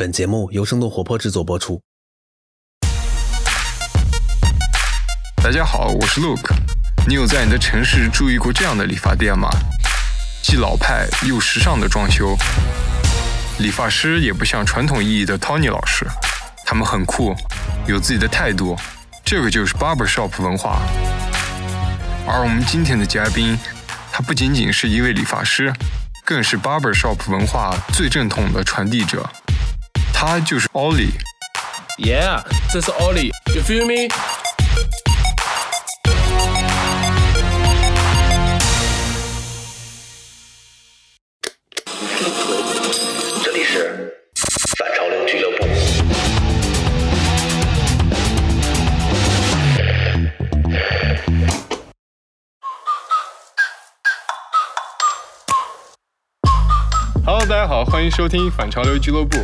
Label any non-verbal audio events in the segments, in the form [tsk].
本节目由生动活泼制作播出。大家好，我是 Luke。你有在你的城市注意过这样的理发店吗？既老派又时尚的装修，理发师也不像传统意义的 Tony 老师，他们很酷，有自己的态度。这个就是 Barber Shop 文化。而我们今天的嘉宾，他不仅仅是一位理发师，更是 Barber Shop 文化最正统的传递者。他就是 Ollie。Yeah，这是 Ollie，You feel me？这里是反潮流俱乐部。Hello，大家好，欢迎收听反潮流俱乐部。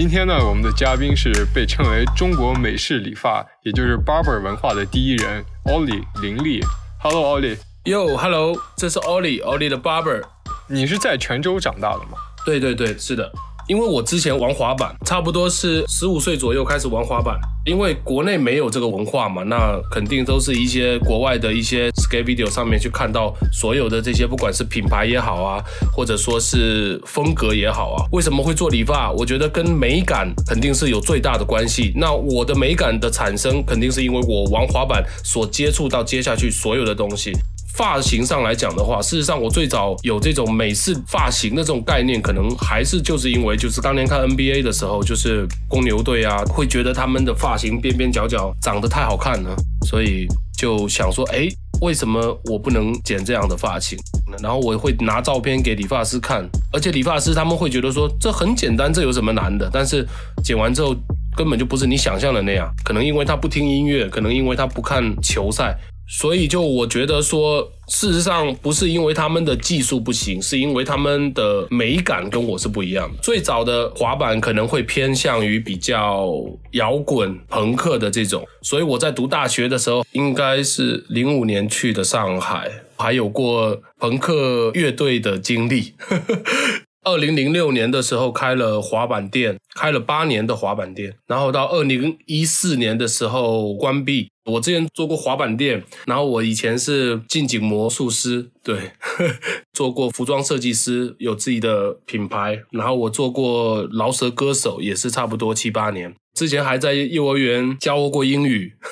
今天呢，我们的嘉宾是被称为中国美式理发，也就是 barber 文化的第一人 Ollie 林立。Hello，Ollie，Yo，Hello，这是 Ollie，Ollie 的 barber。你是在泉州长大的吗？对对对，是的。因为我之前玩滑板，差不多是十五岁左右开始玩滑板。因为国内没有这个文化嘛，那肯定都是一些国外的一些 skate video 上面去看到所有的这些，不管是品牌也好啊，或者说是风格也好啊。为什么会做理发？我觉得跟美感肯定是有最大的关系。那我的美感的产生，肯定是因为我玩滑板所接触到接下去所有的东西。发型上来讲的话，事实上我最早有这种美式发型的这种概念，可能还是就是因为就是当年看 NBA 的时候，就是公牛队啊，会觉得他们的发型边边角角长得太好看了，所以就想说，哎，为什么我不能剪这样的发型？然后我会拿照片给理发师看，而且理发师他们会觉得说这很简单，这有什么难的？但是剪完之后根本就不是你想象的那样，可能因为他不听音乐，可能因为他不看球赛。所以，就我觉得说，事实上不是因为他们的技术不行，是因为他们的美感跟我是不一样的。最早的滑板可能会偏向于比较摇滚、朋克的这种，所以我在读大学的时候，应该是零五年去的上海，还有过朋克乐队的经历。[laughs] 二零零六年的时候开了滑板店，开了八年的滑板店，然后到二零一四年的时候关闭。我之前做过滑板店，然后我以前是近景魔术师，对，[laughs] 做过服装设计师，有自己的品牌，然后我做过饶舌歌手，也是差不多七八年。之前还在幼儿园教过英语。[laughs]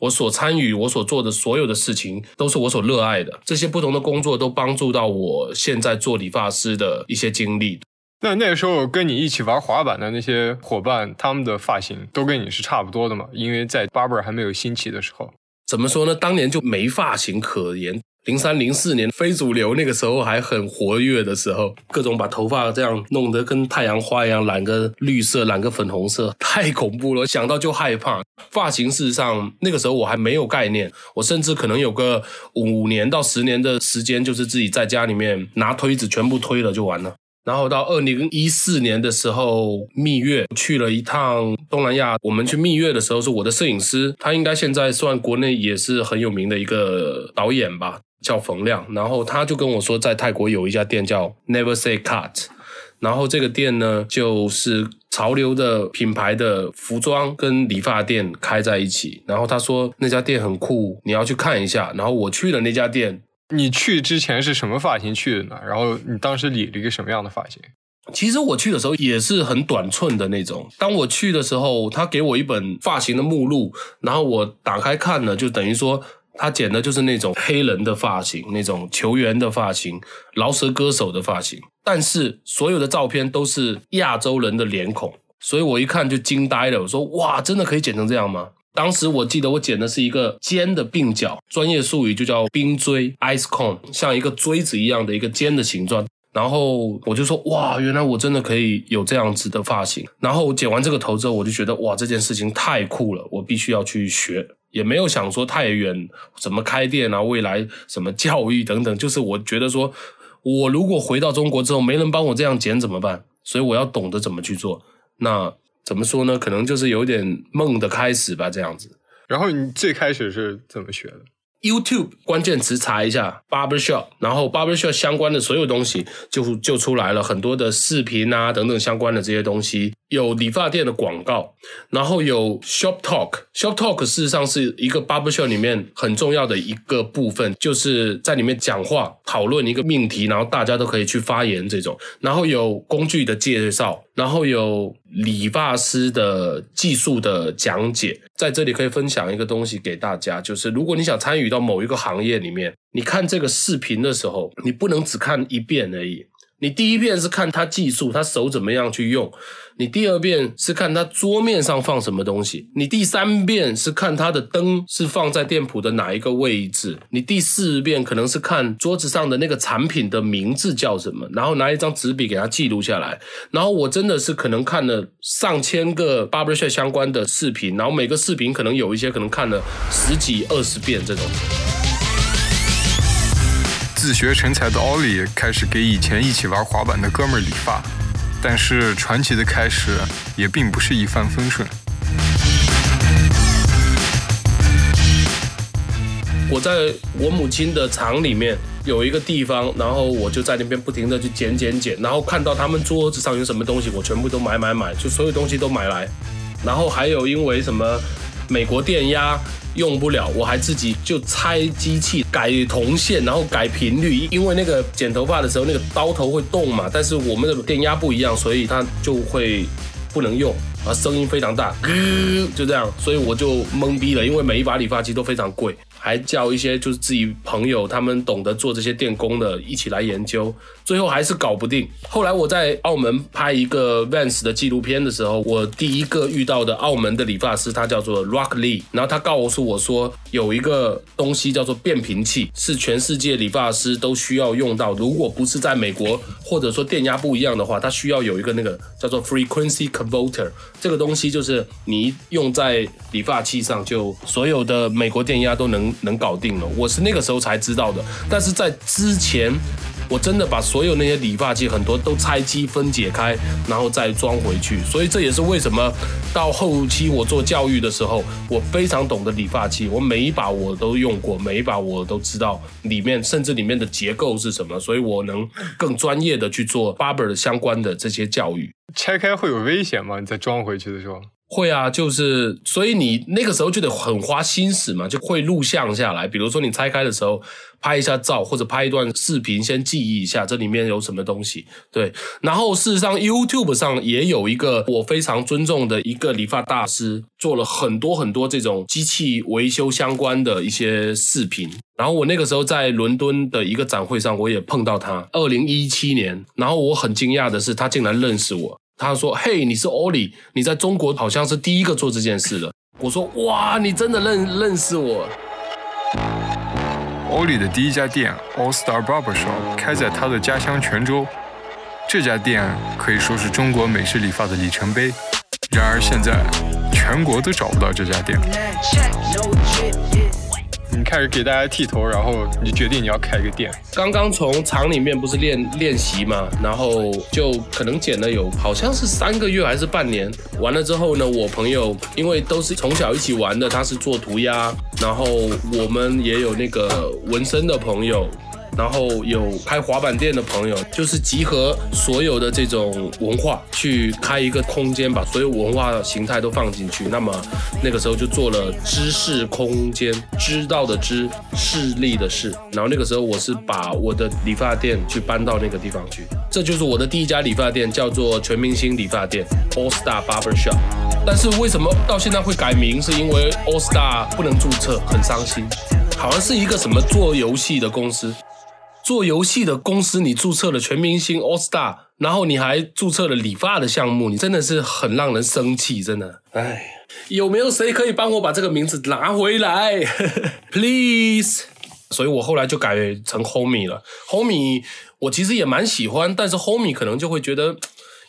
我所参与、我所做的所有的事情，都是我所热爱的。这些不同的工作都帮助到我现在做理发师的一些经历。那那个时候跟你一起玩滑板的那些伙伴，他们的发型都跟你是差不多的嘛？因为在 barber 还没有兴起的时候，怎么说呢？当年就没发型可言。零三零四年非主流那个时候还很活跃的时候，各种把头发这样弄得跟太阳花一样，染个绿色，染个粉红色，太恐怖了，想到就害怕。发型事实上那个时候我还没有概念，我甚至可能有个五年到十年的时间，就是自己在家里面拿推子全部推了就完了。然后到二零一四年的时候，蜜月去了一趟东南亚。我们去蜜月的时候，是我的摄影师，他应该现在算国内也是很有名的一个导演吧，叫冯亮。然后他就跟我说，在泰国有一家店叫 Never Say Cut，然后这个店呢，就是潮流的品牌的服装跟理发店开在一起。然后他说那家店很酷，你要去看一下。然后我去了那家店。你去之前是什么发型去的呢？然后你当时理了一个什么样的发型？其实我去的时候也是很短寸的那种。当我去的时候，他给我一本发型的目录，然后我打开看了，就等于说他剪的就是那种黑人的发型，那种球员的发型，饶舌歌手的发型。但是所有的照片都是亚洲人的脸孔，所以我一看就惊呆了。我说：“哇，真的可以剪成这样吗？”当时我记得我剪的是一个尖的鬓角，专业术语就叫冰锥 （ice cone），像一个锥子一样的一个尖的形状。然后我就说哇，原来我真的可以有这样子的发型。然后剪完这个头之后，我就觉得哇，这件事情太酷了，我必须要去学。也没有想说太远，怎么开店啊，未来什么教育等等。就是我觉得说，我如果回到中国之后没人帮我这样剪怎么办？所以我要懂得怎么去做。那怎么说呢？可能就是有点梦的开始吧，这样子。然后你最开始是怎么学的？YouTube 关键词查一下 barbershop，然后 barbershop 相关的所有东西就就出来了，很多的视频啊等等相关的这些东西，有理发店的广告，然后有 shop talk，shop talk 事实上是一个 barbershop 里面很重要的一个部分，就是在里面讲话讨论一个命题，然后大家都可以去发言这种，然后有工具的介绍，然后有理发师的技术的讲解，在这里可以分享一个东西给大家，就是如果你想参与到某一个行业里面，你看这个视频的时候，你不能只看一遍而已。你第一遍是看他技术，他手怎么样去用；你第二遍是看他桌面上放什么东西；你第三遍是看他的灯是放在店铺的哪一个位置；你第四遍可能是看桌子上的那个产品的名字叫什么，然后拿一张纸笔给他记录下来。然后我真的是可能看了上千个 barbershop 相关的视频，然后每个视频可能有一些可能看了十几二十遍这种。自学成才的奥利开始给以前一起玩滑板的哥们儿理发，但是传奇的开始也并不是一帆风顺。我在我母亲的厂里面有一个地方，然后我就在那边不停的去剪剪剪，然后看到他们桌子上有什么东西，我全部都买买买，就所有东西都买来。然后还有因为什么美国电压用不了，我还自己就拆机器改铜线，然后改频率，因为那个剪头发的时候那个刀头会动嘛，但是我们的电压不一样，所以它就会不能用。啊，声音非常大，就这样，所以我就懵逼了，因为每一把理发机都非常贵，还叫一些就是自己朋友，他们懂得做这些电工的，一起来研究，最后还是搞不定。后来我在澳门拍一个 Vans 的纪录片的时候，我第一个遇到的澳门的理发师，他叫做 Rock Lee，然后他告诉我说，有一个东西叫做变频器，是全世界理发师都需要用到，如果不是在美国或者说电压不一样的话，它需要有一个那个叫做 Frequency Converter。这个东西就是你用在理发器上，就所有的美国电压都能能搞定了。我是那个时候才知道的，但是在之前，我真的把所有那些理发器很多都拆机分解开，然后再装回去。所以这也是为什么到后期我做教育的时候，我非常懂得理发器，我每一把我都用过，每一把我都知道里面甚至里面的结构是什么，所以我能更专业的去做 barber 相关的这些教育。拆开会有危险吗？你再装回去的时候？会啊，就是所以你那个时候就得很花心思嘛，就会录像下来。比如说你拆开的时候拍一下照，或者拍一段视频，先记忆一下这里面有什么东西。对，然后事实上 YouTube 上也有一个我非常尊重的一个理发大师，做了很多很多这种机器维修相关的一些视频。然后我那个时候在伦敦的一个展会上，我也碰到他，二零一七年。然后我很惊讶的是，他竟然认识我。他说：“嘿，你是 Ollie，你在中国好像是第一个做这件事的。”我说：“哇，你真的认认识我？”Ollie 的第一家店 All Star Barber Shop 开在他的家乡泉州，这家店可以说是中国美式理发的里程碑。然而现在，全国都找不到这家店。开始给大家剃头，然后你决定你要开个店。刚刚从厂里面不是练练习嘛，然后就可能剪了有好像是三个月还是半年。完了之后呢，我朋友因为都是从小一起玩的，他是做涂鸦，然后我们也有那个纹身的朋友。然后有开滑板店的朋友，就是集合所有的这种文化，去开一个空间，把所有文化形态都放进去。那么那个时候就做了知识空间，知道的知，势力的势。然后那个时候我是把我的理发店去搬到那个地方去，这就是我的第一家理发店，叫做全明星理发店 All Star Barber Shop。但是为什么到现在会改名？是因为 All Star 不能注册，很伤心。好像是一个什么做游戏的公司。做游戏的公司，你注册了全明星 All Star，然后你还注册了理发的项目，你真的是很让人生气，真的。哎，有没有谁可以帮我把这个名字拿回来？[laughs] Please。所以我后来就改成 Homie 了。Homie 我其实也蛮喜欢，但是 Homie 可能就会觉得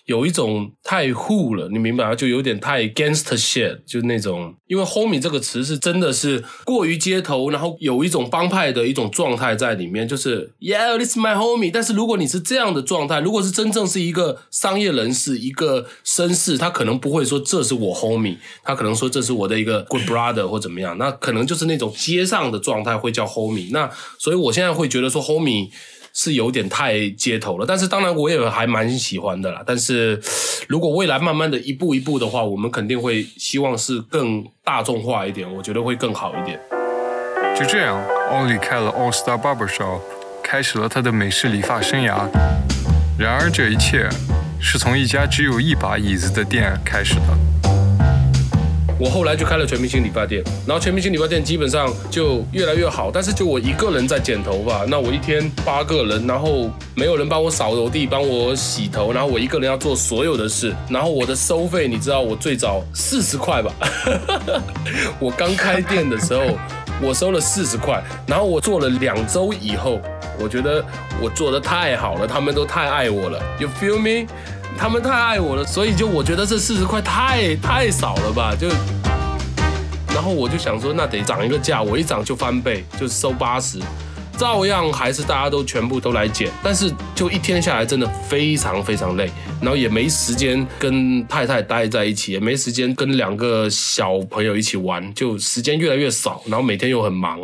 有一种太酷了，你明白吗？就有点太 gangster shit，就那种，因为 homie 这个词是真的是过于街头，然后有一种帮派的一种状态在里面，就是 Yeah，this is my homie。但是如果你是这样的状态，如果是真正是一个商业人士、一个绅士，他可能不会说这是我 homie，他可能说这是我的一个 good brother 或怎么样，那可能就是那种街上的状态会叫 homie。那所以我现在会觉得说 homie。是有点太街头了，但是当然我也还蛮喜欢的啦。但是如果未来慢慢的一步一步的话，我们肯定会希望是更大众化一点，我觉得会更好一点。就这样，奥利开了 All Star Barber Shop，开始了他的美式理发生涯。然而这一切是从一家只有一把椅子的店开始的。我后来就开了全明星理发店，然后全明星理发店基本上就越来越好，但是就我一个人在剪头发，那我一天八个人，然后没有人帮我扫楼地，帮我洗头，然后我一个人要做所有的事，然后我的收费，你知道我最早四十块吧？[laughs] 我刚开店的时候，我收了四十块，然后我做了两周以后，我觉得我做的太好了，他们都太爱我了，You feel me？他们太爱我了，所以就我觉得这四十块太太少了吧，就，然后我就想说，那得涨一个价，我一涨就翻倍，就收八十，照样还是大家都全部都来减，但是就一天下来真的非常非常累，然后也没时间跟太太待在一起，也没时间跟两个小朋友一起玩，就时间越来越少，然后每天又很忙，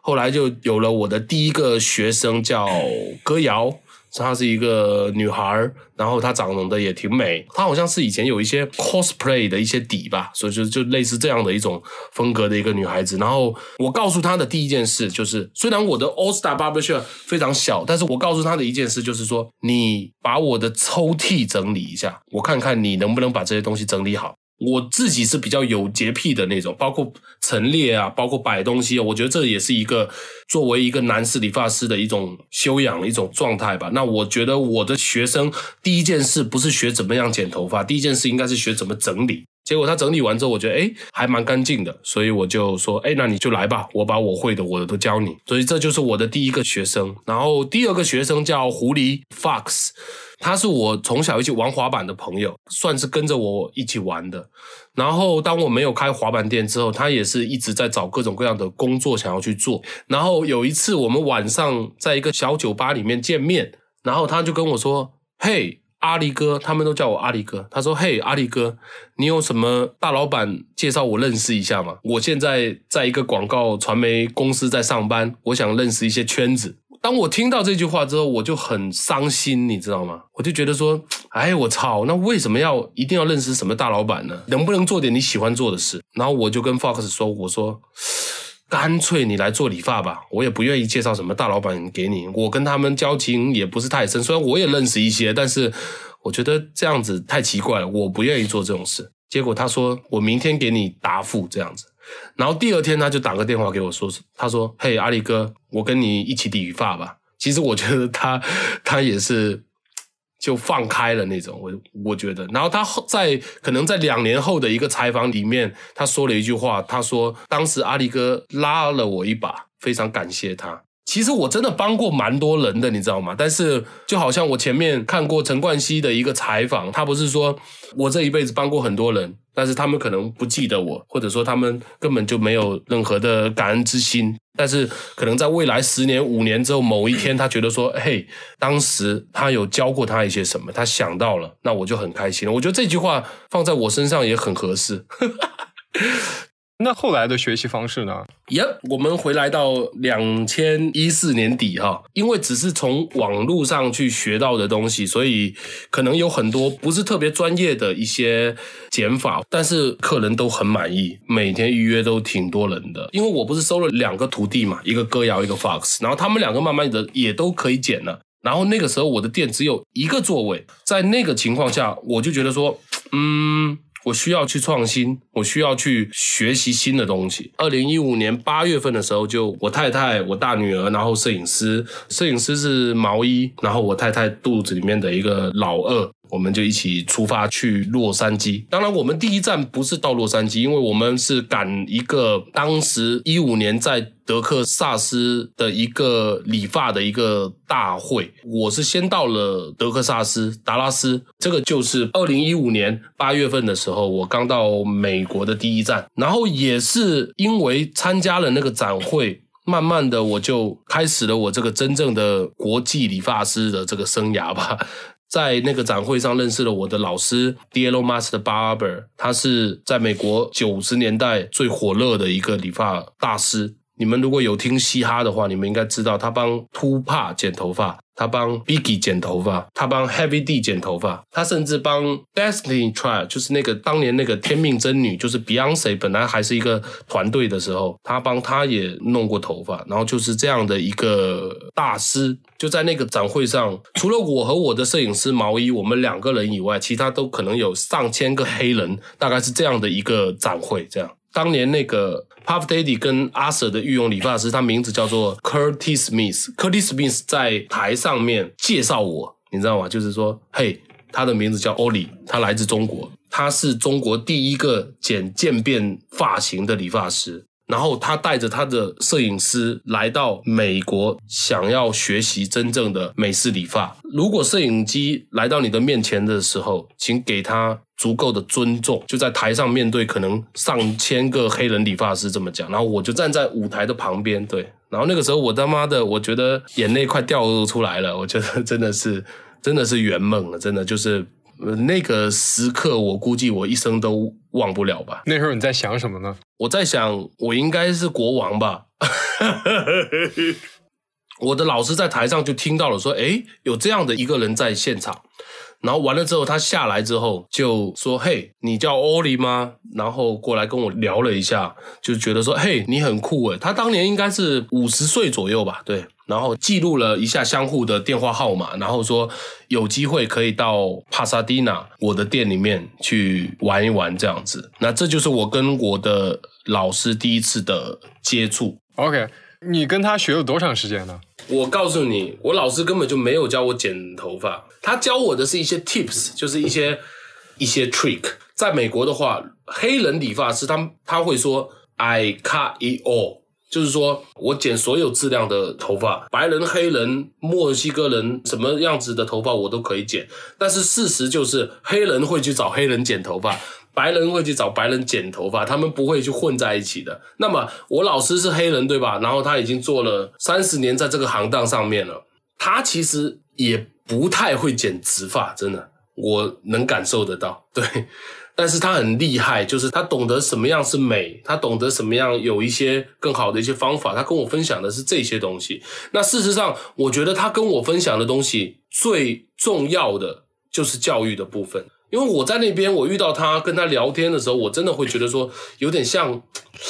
后来就有了我的第一个学生叫歌谣。她是一个女孩，然后她长得也挺美，她好像是以前有一些 cosplay 的一些底吧，所以就就类似这样的一种风格的一个女孩子。然后我告诉她的第一件事就是，虽然我的 All Star Barbershop 非常小，但是我告诉她的一件事就是说，你把我的抽屉整理一下，我看看你能不能把这些东西整理好。我自己是比较有洁癖的那种，包括陈列啊，包括摆东西，我觉得这也是一个作为一个男士理发师的一种修养一种状态吧。那我觉得我的学生第一件事不是学怎么样剪头发，第一件事应该是学怎么整理。结果他整理完之后，我觉得诶还蛮干净的，所以我就说诶那你就来吧，我把我会的我的都教你。所以这就是我的第一个学生。然后第二个学生叫狐狸 Fox。他是我从小一起玩滑板的朋友，算是跟着我一起玩的。然后当我没有开滑板店之后，他也是一直在找各种各样的工作想要去做。然后有一次我们晚上在一个小酒吧里面见面，然后他就跟我说：“嘿，阿力哥，他们都叫我阿力哥。”他说：“嘿，阿力哥，你有什么大老板介绍我认识一下吗？我现在在一个广告传媒公司在上班，我想认识一些圈子。”当我听到这句话之后，我就很伤心，你知道吗？我就觉得说，哎，我操，那为什么要一定要认识什么大老板呢？能不能做点你喜欢做的事？然后我就跟 Fox 说，我说，干脆你来做理发吧，我也不愿意介绍什么大老板给你，我跟他们交情也不是太深，虽然我也认识一些，但是我觉得这样子太奇怪了，我不愿意做这种事。结果他说，我明天给你答复，这样子。然后第二天他就打个电话给我说，他说：“嘿，阿力哥，我跟你一起理发吧。”其实我觉得他他也是就放开了那种，我我觉得。然后他后在可能在两年后的一个采访里面，他说了一句话，他说：“当时阿力哥拉了我一把，非常感谢他。”其实我真的帮过蛮多人的，你知道吗？但是就好像我前面看过陈冠希的一个采访，他不是说我这一辈子帮过很多人，但是他们可能不记得我，或者说他们根本就没有任何的感恩之心。但是可能在未来十年、五年之后某一天，他觉得说，嘿，当时他有教过他一些什么，他想到了，那我就很开心。我觉得这句话放在我身上也很合适。那后来的学习方式呢？耶，我们回来到两千一四年底哈，因为只是从网络上去学到的东西，所以可能有很多不是特别专业的一些剪法，但是客人都很满意，每天预约都挺多人的。因为我不是收了两个徒弟嘛，一个歌谣，一个 Fox，然后他们两个慢慢的也都可以剪了。然后那个时候我的店只有一个座位，在那个情况下，我就觉得说，嗯。我需要去创新，我需要去学习新的东西。二零一五年八月份的时候，就我太太、我大女儿，然后摄影师，摄影师是毛衣，然后我太太肚子里面的一个老二，我们就一起出发去洛杉矶。当然，我们第一站不是到洛杉矶，因为我们是赶一个当时一五年在德克萨斯的一个理发的一个大会。我是先到了德克萨斯达拉斯，这个就是二零一五年八月份的时候，我刚到美国的第一站。然后也是因为参加了那个展会。慢慢的，我就开始了我这个真正的国际理发师的这个生涯吧。在那个展会上认识了我的老师 D'Lo Master Barber，他是在美国九十年代最火热的一个理发大师。你们如果有听嘻哈的话，你们应该知道他帮秃帕剪头发。他帮 Biggie 剪头发，他帮 Heavy D 剪头发，他甚至帮 Destiny Trial，就是那个当年那个天命真女，就是 Beyonce 本来还是一个团队的时候，他帮他也弄过头发，然后就是这样的一个大师，就在那个展会上，除了我和我的摄影师毛衣，我们两个人以外，其他都可能有上千个黑人，大概是这样的一个展会，这样。当年那个 Puff Daddy 跟阿 Sir 的御用理发师，他名字叫做 Curtis Smith。Curtis Smith 在台上面介绍我，你知道吗？就是说，嘿，他的名字叫 Ollie，他来自中国，他是中国第一个剪渐变发型的理发师。然后他带着他的摄影师来到美国，想要学习真正的美式理发。如果摄影机来到你的面前的时候，请给他足够的尊重。就在台上面对可能上千个黑人理发师这么讲，然后我就站在舞台的旁边，对。然后那个时候我他妈的，我觉得眼泪快掉出来了。我觉得真的是，真的是圆梦了，真的就是那个时刻，我估计我一生都忘不了吧。那时候你在想什么呢？我在想，我应该是国王吧。[laughs] 我的老师在台上就听到了，说：“诶，有这样的一个人在现场。”然后完了之后，他下来之后就说：“嘿，你叫欧里吗？”然后过来跟我聊了一下，就觉得说：“嘿，你很酷诶。”他当年应该是五十岁左右吧，对。然后记录了一下相互的电话号码，然后说有机会可以到帕萨蒂纳我的店里面去玩一玩这样子。那这就是我跟我的老师第一次的接触。OK，你跟他学了多长时间呢？我告诉你，我老师根本就没有教我剪头发，他教我的是一些 tips，就是一些一些 trick。在美国的话，黑人理发师他他会说 I cut it all，就是说我剪所有质量的头发，白人、黑人、墨西哥人什么样子的头发我都可以剪。但是事实就是，黑人会去找黑人剪头发。白人会去找白人剪头发，他们不会去混在一起的。那么我老师是黑人，对吧？然后他已经做了三十年在这个行当上面了，他其实也不太会剪直发，真的，我能感受得到。对，但是他很厉害，就是他懂得什么样是美，他懂得什么样有一些更好的一些方法。他跟我分享的是这些东西。那事实上，我觉得他跟我分享的东西最重要的就是教育的部分。因为我在那边，我遇到他跟他聊天的时候，我真的会觉得说，有点像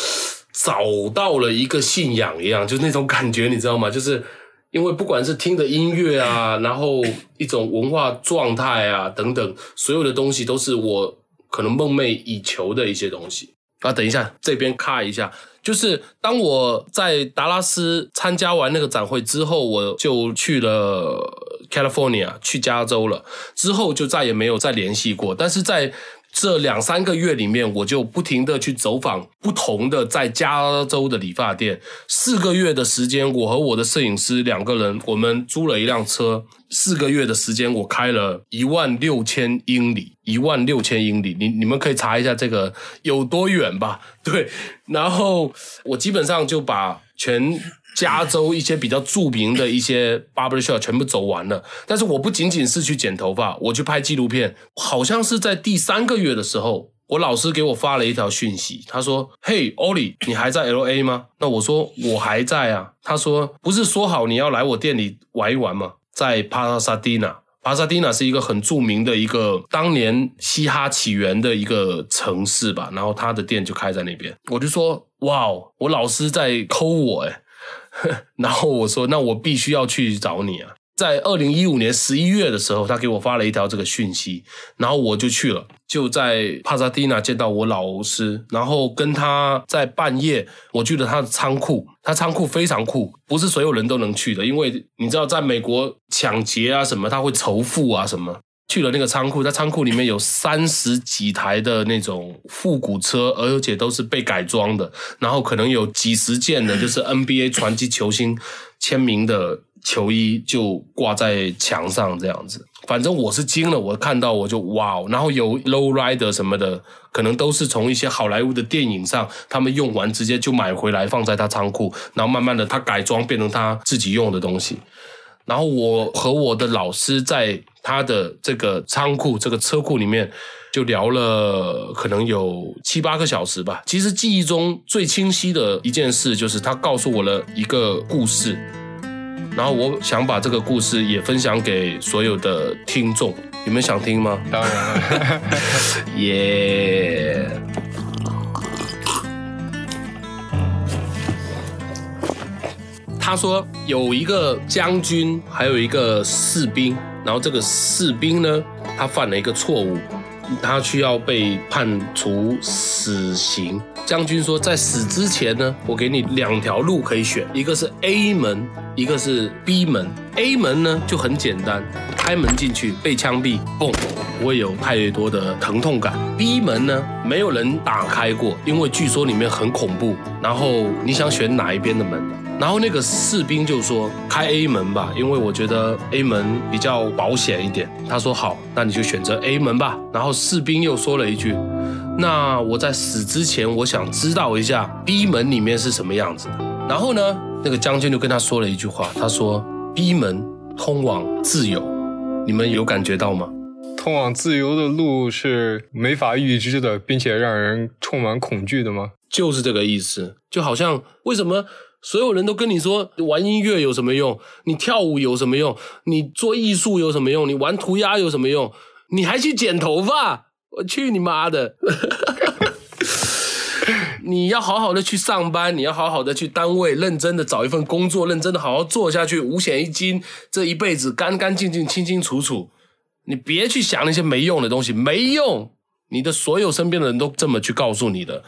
[tsk] 找到了一个信仰一样，就那种感觉，你知道吗？就是因为不管是听的音乐啊，然后一种文化状态啊等等，所有的东西都是我可能梦寐以求的一些东西。啊，等一下，这边卡一下，就是当我在达拉斯参加完那个展会之后，我就去了。California 去加州了之后就再也没有再联系过，但是在这两三个月里面，我就不停的去走访不同的在加州的理发店。四个月的时间，我和我的摄影师两个人，我们租了一辆车。四个月的时间，我开了一万六千英里，一万六千英里。你你们可以查一下这个有多远吧？[laughs] 对，然后我基本上就把全。加州一些比较著名的一些 barber shop 全部走完了，但是我不仅仅是去剪头发，我去拍纪录片。好像是在第三个月的时候，我老师给我发了一条讯息，他说：“嘿，Ollie，你还在 L A 吗？”那我说：“我还在啊。”他说：“不是说好你要来我店里玩一玩吗？”在帕萨蒂纳，帕萨蒂纳是一个很著名的一个当年嘻哈起源的一个城市吧，然后他的店就开在那边。我就说：“哇哦，我老师在抠我诶 [laughs] 然后我说：“那我必须要去找你啊！”在二零一五年十一月的时候，他给我发了一条这个讯息，然后我就去了，就在帕萨蒂纳见到我老师，然后跟他在半夜，我去了他的仓库，他仓库非常酷，不是所有人都能去的，因为你知道，在美国抢劫啊什么，他会仇富啊什么。去了那个仓库，在仓库里面有三十几台的那种复古车，而且都是被改装的，然后可能有几十件的，[laughs] 就是 NBA 传奇球星签名的球衣就挂在墙上这样子。反正我是惊了，我看到我就哇哦，然后有 low rider 什么的，可能都是从一些好莱坞的电影上，他们用完直接就买回来放在他仓库，然后慢慢的他改装变成他自己用的东西。然后我和我的老师在他的这个仓库、这个车库里面就聊了可能有七八个小时吧。其实记忆中最清晰的一件事就是他告诉我了一个故事，然后我想把这个故事也分享给所有的听众，你们想听吗？当然了，耶、[laughs] 他说有一个将军，还有一个士兵，然后这个士兵呢，他犯了一个错误，他需要被判处死刑。将军说，在死之前呢，我给你两条路可以选，一个是 A 门，一个是 B 门。A 门呢就很简单，开门进去被枪毙，嘣，不会有太多的疼痛感。B 门呢，没有人打开过，因为据说里面很恐怖。然后你想选哪一边的门？然后那个士兵就说开 A 门吧，因为我觉得 A 门比较保险一点。他说好，那你就选择 A 门吧。然后士兵又说了一句，那我在死之前，我想知道一下 B 门里面是什么样子的。然后呢，那个将军就跟他说了一句话，他说 B 门通往自由，你们有感觉到吗？通往自由的路是没法预知的，并且让人充满恐惧的吗？就是这个意思，就好像为什么所有人都跟你说玩音乐有什么用，你跳舞有什么用，你做艺术有什么用，你玩涂鸦有什么用，你还去剪头发，我去你妈的！[laughs] 你要好好的去上班，你要好好的去单位认真的找一份工作，认真的好好做下去，五险一金，这一辈子干干净净、清清楚楚。你别去想那些没用的东西，没用。你的所有身边的人都这么去告诉你的，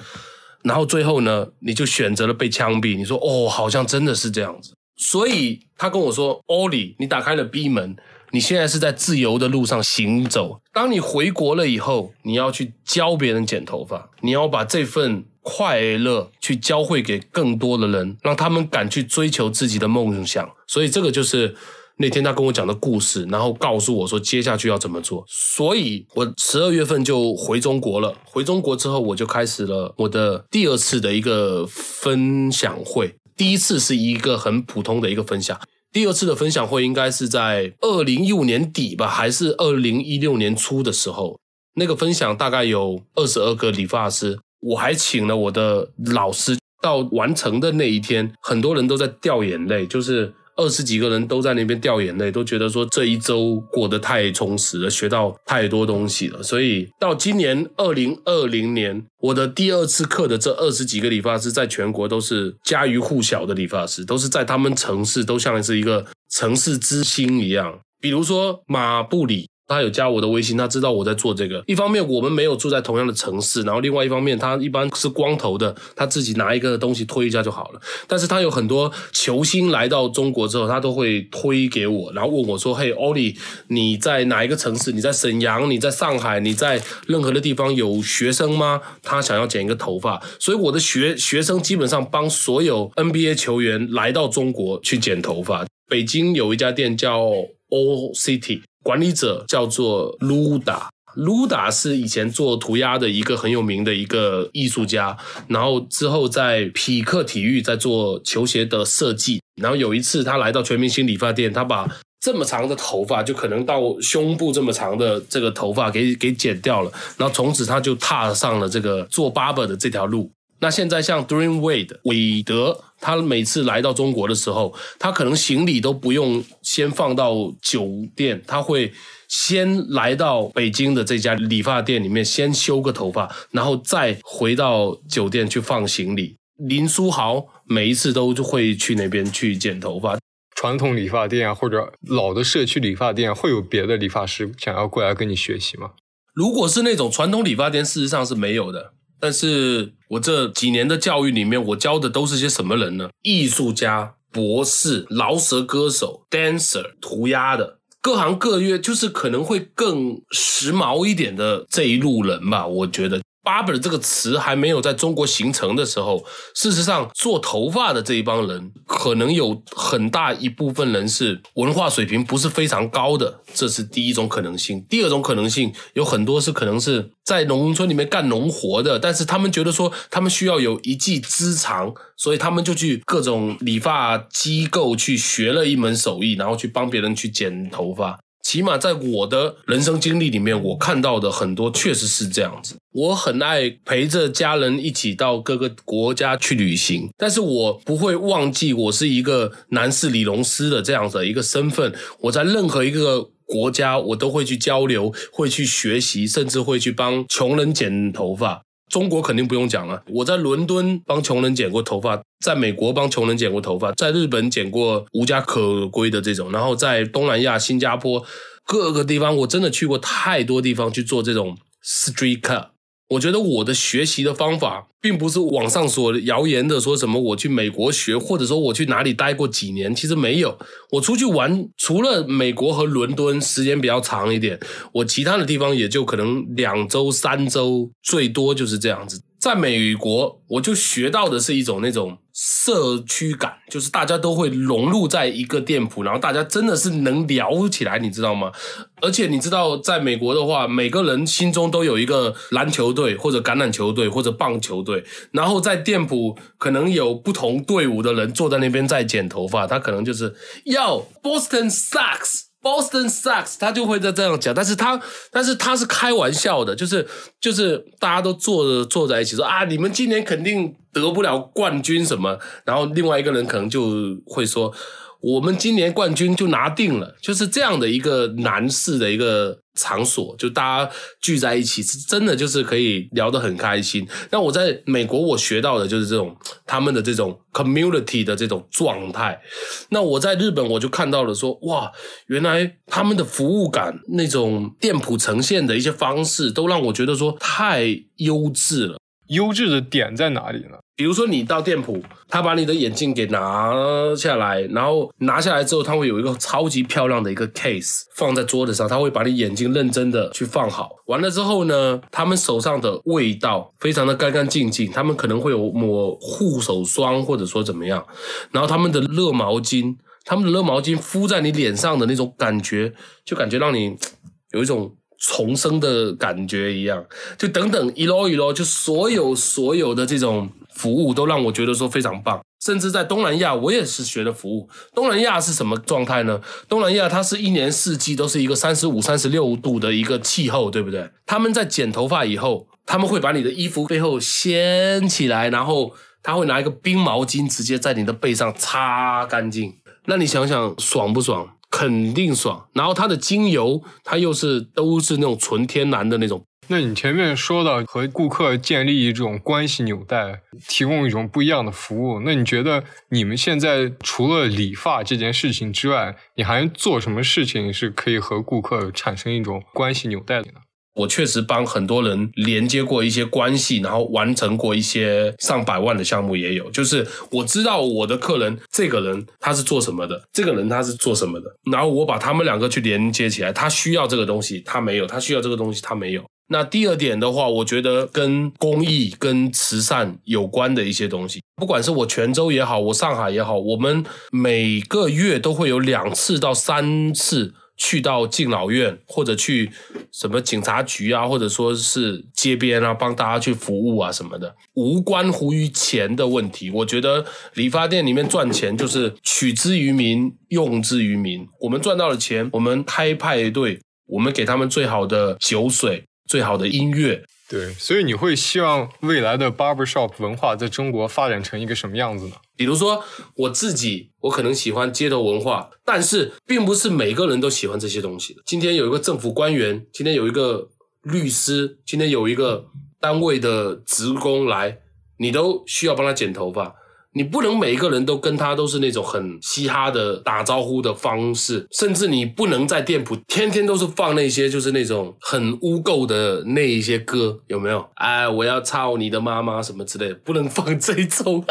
然后最后呢，你就选择了被枪毙。你说哦，好像真的是这样子。所以他跟我说，欧里，你打开了 B 门，你现在是在自由的路上行走。当你回国了以后，你要去教别人剪头发，你要把这份快乐去教会给更多的人，让他们敢去追求自己的梦想。所以这个就是。那天他跟我讲的故事，然后告诉我说接下去要怎么做，所以我十二月份就回中国了。回中国之后，我就开始了我的第二次的一个分享会。第一次是一个很普通的一个分享，第二次的分享会应该是在二零一五年底吧，还是二零一六年初的时候。那个分享大概有二十二个理发师，我还请了我的老师。到完成的那一天，很多人都在掉眼泪，就是。二十几个人都在那边掉眼泪，都觉得说这一周过得太充实了，学到太多东西了。所以到今年二零二零年，我的第二次课的这二十几个理发师，在全国都是家喻户晓的理发师，都是在他们城市都像是一个城市之星一样。比如说马布里。他有加我的微信，他知道我在做这个。一方面我们没有住在同样的城市，然后另外一方面他一般是光头的，他自己拿一个东西推一下就好了。但是他有很多球星来到中国之后，他都会推给我，然后问我说：“嘿，欧里，你在哪一个城市？你在沈阳？你在上海？你在任何的地方有学生吗？他想要剪一个头发，所以我的学学生基本上帮所有 NBA 球员来到中国去剪头发。北京有一家店叫 O City。管理者叫做 Luda，Luda 是以前做涂鸦的一个很有名的一个艺术家，然后之后在匹克体育在做球鞋的设计，然后有一次他来到全明星理发店，他把这么长的头发，就可能到胸部这么长的这个头发给给剪掉了，然后从此他就踏上了这个做 barber 的这条路。那现在像 Dream Wade 韦德，他每次来到中国的时候，他可能行李都不用先放到酒店，他会先来到北京的这家理发店里面先修个头发，然后再回到酒店去放行李。林书豪每一次都会去那边去剪头发。传统理发店啊，或者老的社区理发店，会有别的理发师想要过来跟你学习吗？如果是那种传统理发店，事实上是没有的。但是我这几年的教育里面，我教的都是些什么人呢？艺术家、博士、饶舌歌手、dancer、涂鸦的各行各业就是可能会更时髦一点的这一路人吧，我觉得。Barber 这个词还没有在中国形成的时候，事实上做头发的这一帮人，可能有很大一部分人是文化水平不是非常高的，这是第一种可能性。第二种可能性，有很多是可能是在农村里面干农活的，但是他们觉得说他们需要有一技之长，所以他们就去各种理发机构去学了一门手艺，然后去帮别人去剪头发。起码在我的人生经历里面，我看到的很多确实是这样子。我很爱陪着家人一起到各个国家去旅行，但是我不会忘记我是一个男士理容师的这样的一个身份。我在任何一个国家，我都会去交流，会去学习，甚至会去帮穷人剪头发。中国肯定不用讲了，我在伦敦帮穷人剪过头发，在美国帮穷人剪过头发，在日本剪过无家可归的这种，然后在东南亚、新加坡各个地方，我真的去过太多地方去做这种 street cut。我觉得我的学习的方法，并不是网上所谣言的说什么我去美国学，或者说我去哪里待过几年，其实没有。我出去玩，除了美国和伦敦时间比较长一点，我其他的地方也就可能两周、三周，最多就是这样子。在美国，我就学到的是一种那种社区感，就是大家都会融入在一个店铺，然后大家真的是能聊起来，你知道吗？而且你知道，在美国的话，每个人心中都有一个篮球队或者橄榄球队或者棒球队，然后在店铺可能有不同队伍的人坐在那边在剪头发，他可能就是要 Boston sucks。Boston sucks，他就会在这样讲，但是他，但是他是开玩笑的，就是就是大家都坐着坐在一起说啊，你们今年肯定得不了冠军什么，然后另外一个人可能就会说。我们今年冠军就拿定了，就是这样的一个男士的一个场所，就大家聚在一起，是真的就是可以聊得很开心。那我在美国我学到的就是这种他们的这种 community 的这种状态。那我在日本我就看到了说，哇，原来他们的服务感、那种店铺呈现的一些方式，都让我觉得说太优质了。优质的点在哪里呢？比如说，你到店铺，他把你的眼镜给拿下来，然后拿下来之后，他会有一个超级漂亮的一个 case 放在桌子上，他会把你眼镜认真的去放好。完了之后呢，他们手上的味道非常的干干净净，他们可能会有抹护手霜或者说怎么样，然后他们的热毛巾，他们的热毛巾敷在你脸上的那种感觉，就感觉让你 [tsk] 有一种。重生的感觉一样，就等等一摞一摞，就所有所有的这种服务都让我觉得说非常棒。甚至在东南亚，我也是学的服务。东南亚是什么状态呢？东南亚它是一年四季都是一个三十五、三十六度的一个气候，对不对？他们在剪头发以后，他们会把你的衣服背后掀起来，然后他会拿一个冰毛巾直接在你的背上擦干净。那你想想，爽不爽？肯定爽，然后它的精油，它又是都是那种纯天然的那种。那你前面说到和顾客建立一种关系纽带，提供一种不一样的服务，那你觉得你们现在除了理发这件事情之外，你还做什么事情是可以和顾客产生一种关系纽带的呢？我确实帮很多人连接过一些关系，然后完成过一些上百万的项目也有。就是我知道我的客人，这个人他是做什么的，这个人他是做什么的，然后我把他们两个去连接起来。他需要这个东西，他没有；他需要这个东西，他没有。那第二点的话，我觉得跟公益、跟慈善有关的一些东西，不管是我泉州也好，我上海也好，我们每个月都会有两次到三次。去到敬老院，或者去什么警察局啊，或者说是街边啊，帮大家去服务啊什么的，无关乎于钱的问题。我觉得理发店里面赚钱就是取之于民，用之于民。我们赚到了钱，我们开派对，我们给他们最好的酒水，最好的音乐。对，所以你会希望未来的 barber shop 文化在中国发展成一个什么样子呢？比如说我自己，我可能喜欢街头文化，但是并不是每个人都喜欢这些东西。今天有一个政府官员，今天有一个律师，今天有一个单位的职工来，你都需要帮他剪头发。你不能每一个人都跟他都是那种很嘻哈的打招呼的方式，甚至你不能在店铺天天都是放那些就是那种很污垢的那一些歌，有没有？哎，我要操你的妈妈什么之类的，不能放这种。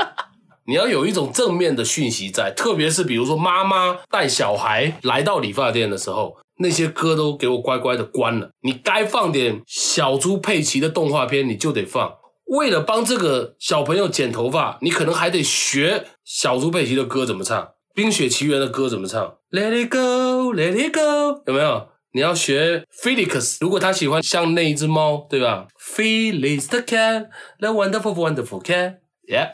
你要有一种正面的讯息在，特别是比如说妈妈带小孩来到理发店的时候，那些歌都给我乖乖的关了。你该放点小猪佩奇的动画片，你就得放。为了帮这个小朋友剪头发，你可能还得学小猪佩奇的歌怎么唱，《冰雪奇缘》的歌怎么唱，Let it go，Let it go，有没有？你要学 Felix，如果他喜欢像那一只猫，对吧？Felix the cat，the wonderful wonderful cat，yeah。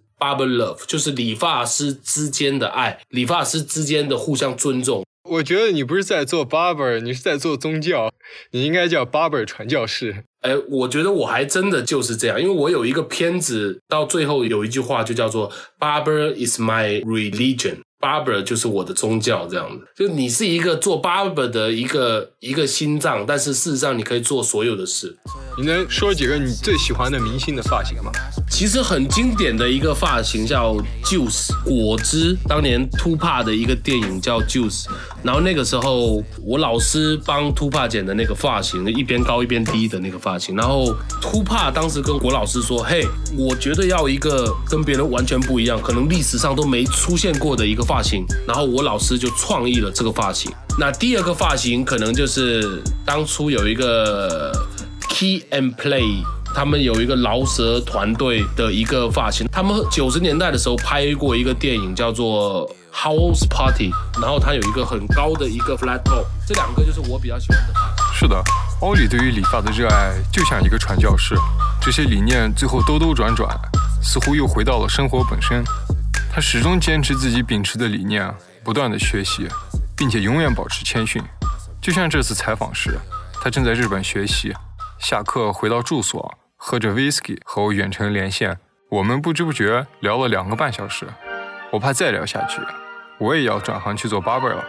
，barber love，就是理发师之间的爱，理发师之间的互相尊重。我觉得你不是在做 barber，你是在做宗教，你应该叫 barber 传教士。哎，我觉得我还真的就是这样，因为我有一个片子，到最后有一句话就叫做 barber is my religion。Barber 就是我的宗教，这样子，就你是一个做 barber 的一个一个心脏，但是事实上你可以做所有的事。你能说几个你最喜欢的明星的发型吗？其实很经典的一个发型叫 Juice 果汁，当年 Tupac 的一个电影叫 Juice，然后那个时候我老师帮 Tupac 剪的那个发型，一边高一边低的那个发型，然后 Tupac 当时跟我老师说：“嘿，我觉得要一个跟别人完全不一样，可能历史上都没出现过的一个。”发型，然后我老师就创意了这个发型。那第二个发型可能就是当初有一个 Key and Play，他们有一个饶舌团队的一个发型。他们九十年代的时候拍过一个电影叫做 House Party，然后它有一个很高的一个 flat top。这两个就是我比较喜欢的发型。是的，奥里对于理发的热爱就像一个传教士，这些理念最后兜兜转转，似乎又回到了生活本身。他始终坚持自己秉持的理念，不断的学习，并且永远保持谦逊。就像这次采访时，他正在日本学习，下课回到住所，喝着 whisky 和我远程连线。我们不知不觉聊了两个半小时。我怕再聊下去，我也要转行去做 barber 了。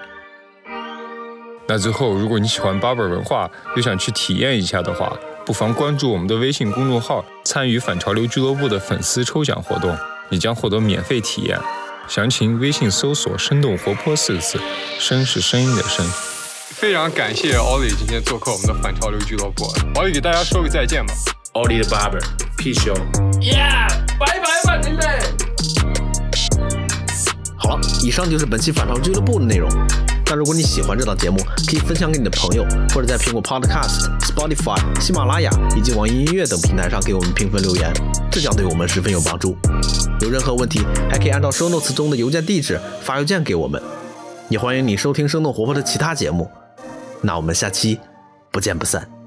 那最后，如果你喜欢 barber 文化，又想去体验一下的话，不妨关注我们的微信公众号，参与反潮流俱乐部的粉丝抽奖活动。你将获得免费体验，详情微信搜索“生动活泼”四个字，声是声音的声。非常感谢奥利今天做客我们的反潮流俱乐部，奥利给大家说个再见吧。奥利的 barber，peace yo，yeah，拜拜吧，您们。好了，以上就是本期反潮俱乐部的内容。那如果你喜欢这档节目，可以分享给你的朋友，或者在苹果 Podcast、Spotify、喜马拉雅以及网易音乐等平台上给我们评分留言，这将对我们十分有帮助。有任何问题，还可以按照 Show Notes 中的邮件地址发邮件给我们。也欢迎你收听生动活泼的其他节目。那我们下期不见不散。